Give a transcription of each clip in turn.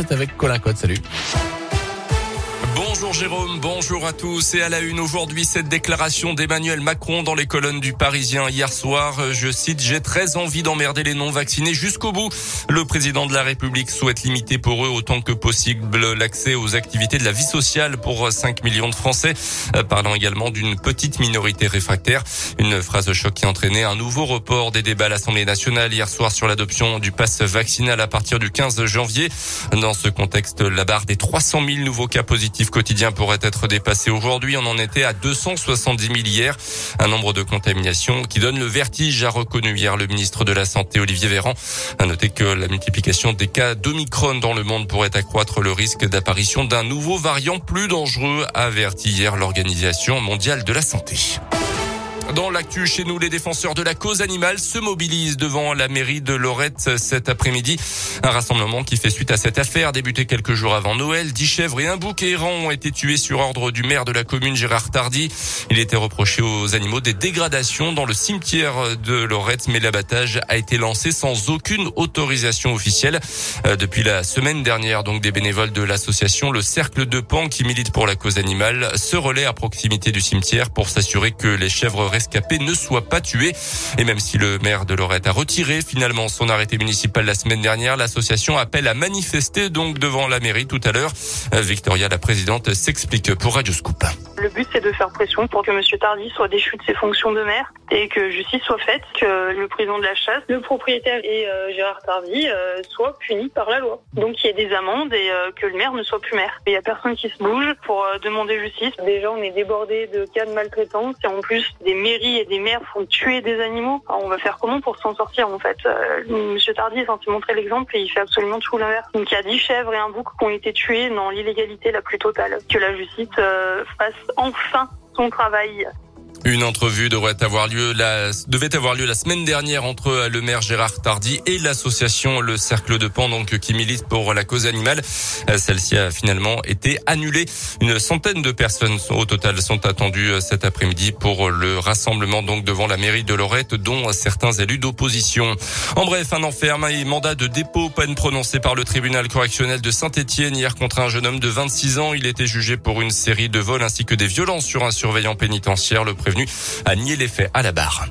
C'est avec Colin Code. Salut. Bonjour Jérôme, bonjour à tous et à la une aujourd'hui cette déclaration d'Emmanuel Macron dans les colonnes du Parisien hier soir. Je cite, j'ai très envie d'emmerder les non vaccinés jusqu'au bout. Le président de la République souhaite limiter pour eux autant que possible l'accès aux activités de la vie sociale pour 5 millions de Français, euh, parlant également d'une petite minorité réfractaire. Une phrase choc qui entraînait un nouveau report des débats à l'Assemblée nationale hier soir sur l'adoption du pass vaccinal à partir du 15 janvier. Dans ce contexte, la barre des 300 000 nouveaux cas positifs quotidien pourrait être dépassé aujourd'hui. On en était à 270 000 hier. Un nombre de contaminations qui donne le vertige, a reconnu hier le ministre de la Santé Olivier Véran. À noter que la multiplication des cas d'Omicron dans le monde pourrait accroître le risque d'apparition d'un nouveau variant plus dangereux, averti hier l'Organisation mondiale de la santé. Dans l'actu chez nous, les défenseurs de la cause animale se mobilisent devant la mairie de Lorette cet après-midi. Un rassemblement qui fait suite à cette affaire débuté quelques jours avant Noël. Dix chèvres et un bouc errant ont été tués sur ordre du maire de la commune Gérard Tardy. Il était reproché aux animaux des dégradations dans le cimetière de Lorette, mais l'abattage a été lancé sans aucune autorisation officielle. Euh, depuis la semaine dernière, donc des bénévoles de l'association Le Cercle de Pan qui milite pour la cause animale se relaient à proximité du cimetière pour s'assurer que les chèvres ne soit pas tué. Et même si le maire de Lorette a retiré finalement son arrêté municipal la semaine dernière, l'association appelle à manifester donc devant la mairie tout à l'heure. Euh, Victoria, la présidente, s'explique pour Radio Scoop. Le but, c'est de faire pression pour que M. Tardy soit déchu de ses fonctions de maire et que justice soit faite, que le président de la chasse, le propriétaire et euh, Gérard Tardy euh, soient punis par la loi. Donc qu'il y ait des amendes et euh, que le maire ne soit plus maire. Il n'y a personne qui se bouge pour euh, demander justice. Déjà, on est débordé de cas de maltraitance et en plus, des mairies et des maires font tuer des animaux. Alors, on va faire comment pour s'en sortir en fait? Monsieur Tardy est censé montrer l'exemple et il fait absolument tout l'inverse. Donc il y a dix chèvres et un bouc qui ont été tués dans l'illégalité la plus totale. Que la justice fasse enfin son travail. Une entrevue avoir lieu la, devait avoir lieu la semaine dernière entre le maire Gérard Tardy et l'association Le Cercle de Pan, donc, qui milite pour la cause animale. Celle-ci a finalement été annulée. Une centaine de personnes au total sont attendues cet après-midi pour le rassemblement, donc, devant la mairie de Lorette, dont certains élus d'opposition. En bref, un enferme et mandat de dépôt, peine prononcée par le tribunal correctionnel de Saint-Etienne hier contre un jeune homme de 26 ans. Il était jugé pour une série de vols ainsi que des violences sur un surveillant pénitentiaire. Le prévenu a nié les faits à la barre.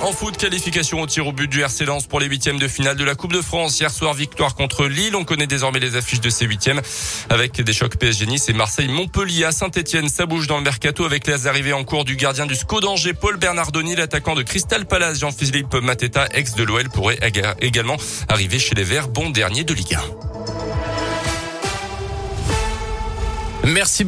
En foot, qualification au tir au but du RC Lens pour les huitièmes de finale de la Coupe de France. Hier soir, victoire contre Lille. On connaît désormais les affiches de ces huitièmes avec des chocs PSG Nice et Marseille-Montpellier à Saint-Etienne. Ça bouge dans le mercato avec les arrivées en cours du gardien du SCO d'Angers, Paul Bernardoni, l'attaquant de Crystal Palace, Jean-Philippe Mateta, ex de l'OL, pourrait également arriver chez les Verts, bon dernier de Ligue 1. Merci.